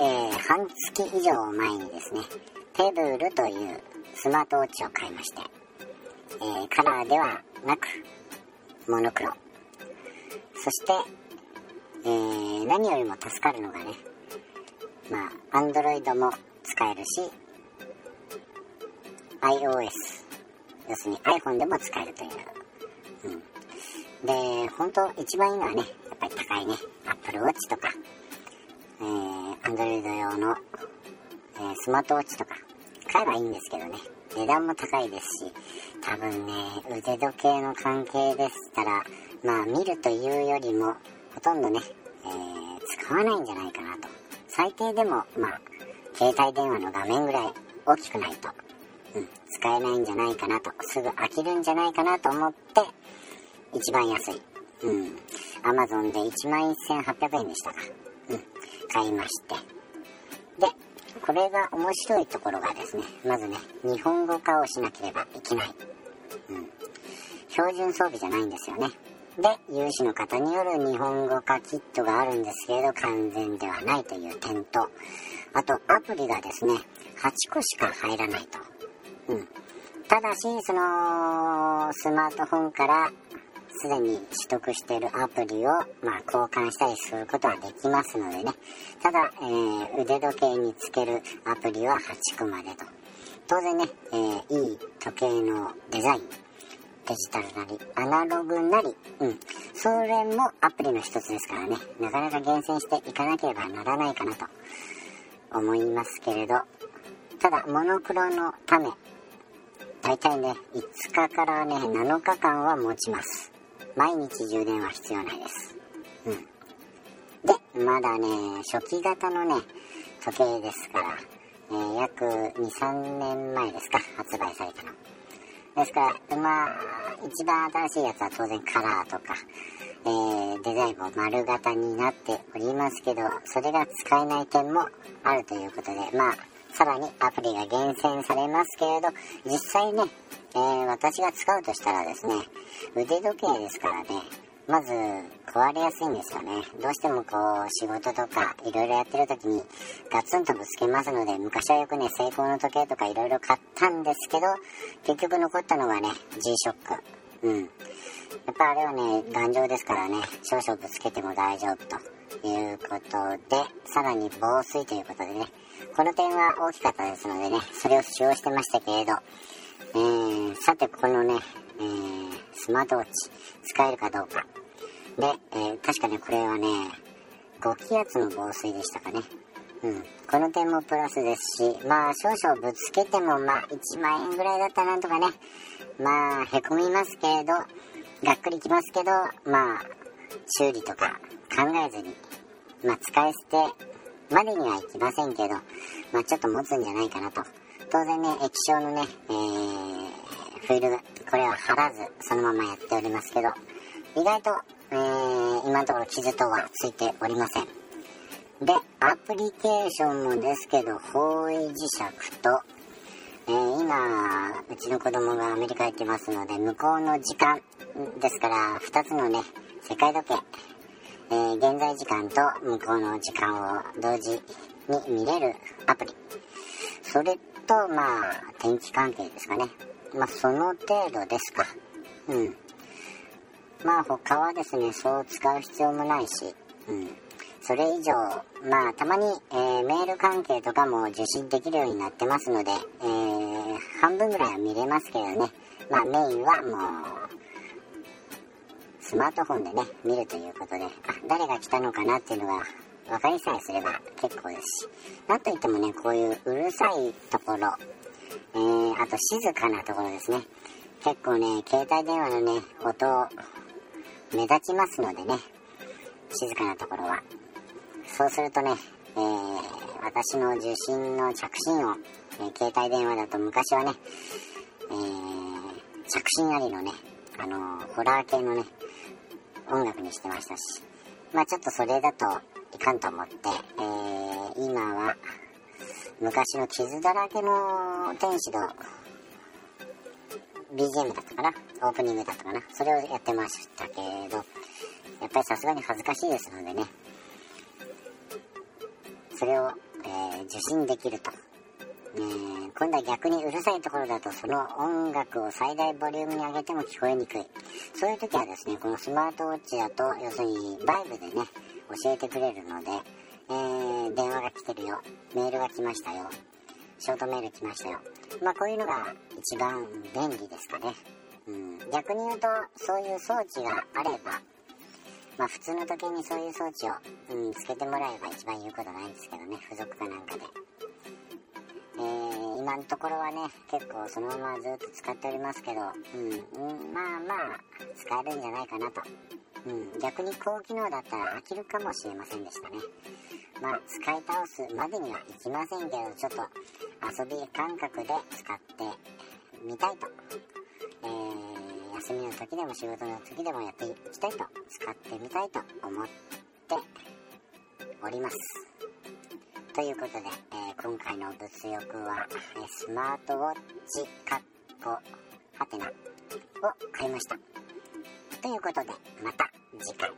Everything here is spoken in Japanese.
え半月以上前にですね、テブルというスマートウォッチを買いまして、えー、カラーではなく、モノクロ。そして、えー、何よりも助かるのがね、まあ、Android も使えるし、iOS、要するに iPhone でも使えるという。うん。で、本当一番いいのはね、やっぱり高いね、Apple Watch とか、えー、Android 用の、えー、スマートウォッチとか、買えばいいんですけどね、値段も高いですし、多分ね、腕時計の関係でしたら、まあ見るというよりも、ほとんどね、えー、使わないんじゃないかなと。最低でも、まあ、携帯電話の画面ぐらい大きくないと、うん、使えないんじゃないかなと、すぐ飽きるんじゃないかなと思って、一番安い。うん。アマゾンで1万1800円でしたか。うん。買いまして。で、これが面白いところがですね、まずね、日本語化をしなければいけない。うん。標準装備じゃないんですよね。で、有志の方による日本語化キットがあるんですけれど、完全ではないという点と、あと、アプリがですね、8個しか入らないと。うん。ただし、その、スマートフォンからすでに取得しているアプリを、まあ、交換したりすることはできますのでね。ただ、えー、腕時計につけるアプリは8個までと。当然ね、えー、いい時計のデザイン、デジタルなり、アナログなり、うん。それもアプリの一つですからね、なかなか厳選していかなければならないかなと思いますけれど、ただ、モノクロのため、大体ね、5日からね、7日間は持ちます。毎日充電は必要ないです。うん。で、まだね、初期型のね、時計ですから、えー、約2、3年前ですか、発売されたの。ですから、まあ、一番新しいやつは当然カラーとか、えー、デザインも丸型になっておりますけど、それが使えない点もあるということで、まあ、さらにアプリが厳選されますけれど、実際ね、え、私が使うとしたらですね、腕時計ですからね、まず壊れやすいんですよね。どうしてもこう仕事とかいろいろやってる時にガツンとぶつけますので、昔はよくね、成功の時計とかいろいろ買ったんですけど、結局残ったのはね、G-SHOCK。うん。やっぱあれはね、頑丈ですからね、少々ぶつけても大丈夫ということで、さらに防水ということでね、この点は大きかったですのでね、それを使用してましたけれど、えー、さてこのね、えー、スマートウォッチ使えるかどうか。で、えー、確かね、これはね、5気圧の防水でしたかね。うん。この点もプラスですし、まあ少々ぶつけてもまあ1万円ぐらいだったなんとかね、まあへこみますけれど、がっくりきますけど、まあ修理とか考えずに、まあ使い捨てまでにはいきませんけど、まあちょっと持つんじゃないかなと。当然ね、液晶のね、えー、フィルム、これは貼らず、そのままやっておりますけど、意外と、えー、今のところ傷等はついておりません。で、アプリケーションもですけど、方位磁石と、えー、今、うちの子供がアメリカ行ってますので、向こうの時間ですから、2つのね、世界時計、えー、現在時間と向こうの時間を同時に見れるアプリ。それと、まあ、天気関係ですかね。まあ、その程度ですか。うん。まあ、他はですね、そう使う必要もないし、うん。それ以上、まあ、たまに、えー、メール関係とかも受信できるようになってますので、えー、半分ぐらいは見れますけどね。まあ、メインはもう、スマートフォンでね、見るということで、あ、誰が来たのかなっていうのが分かりさえすれば結構ですし、なんといってもね、こういううるさいところ、えー、あと静かなところですね。結構ね、携帯電話のね、音、目立ちますのでね、静かなところは。そうするとね、えー、私の受信の着信音、えー、携帯電話だと昔はね、えー、着信ありのね、あのホラー系のね、音楽にしてましたし、まあちょっとそれだといかんと思って、え、今は昔の傷だらけの天使の BGM だったかな？オープニングだったかな？それをやってましたけど、やっぱりさすがに恥ずかしいですのでね、それをえー、受信できると。えー、今度は逆にうるさいところだとその音楽を最大ボリュームに上げても聞こえにくい。そういう時はですね、このスマートウォッチだと、要するにバイブでね、教えてくれるので、えー、電話が来てるよ、メールが来ましたよ、ショートメール来ましたよ。まあこういうのが一番便利ですかね。うん、逆に言うと、そういう装置があれば、まあ普通の時にそういう装置を、うん、つけてもらえば一番言うことないんですけどね、付属かなんかで。えー、今のところはね、結構そのままずっと使っておりますけど、うん、まあまあ、使えるんじゃないかなと。逆に高機能だったら飽きるかもしれませんでしたね。まあ、使い倒すまでにはいきませんけど、ちょっと遊び感覚で使ってみたいと。えー、休みの時でも仕事の時でもやっていきたいと、使ってみたいと思っております。ということで、えー、今回の物欲は、え、スマートウォッチカッコハテナを買いました。ということで、また次回。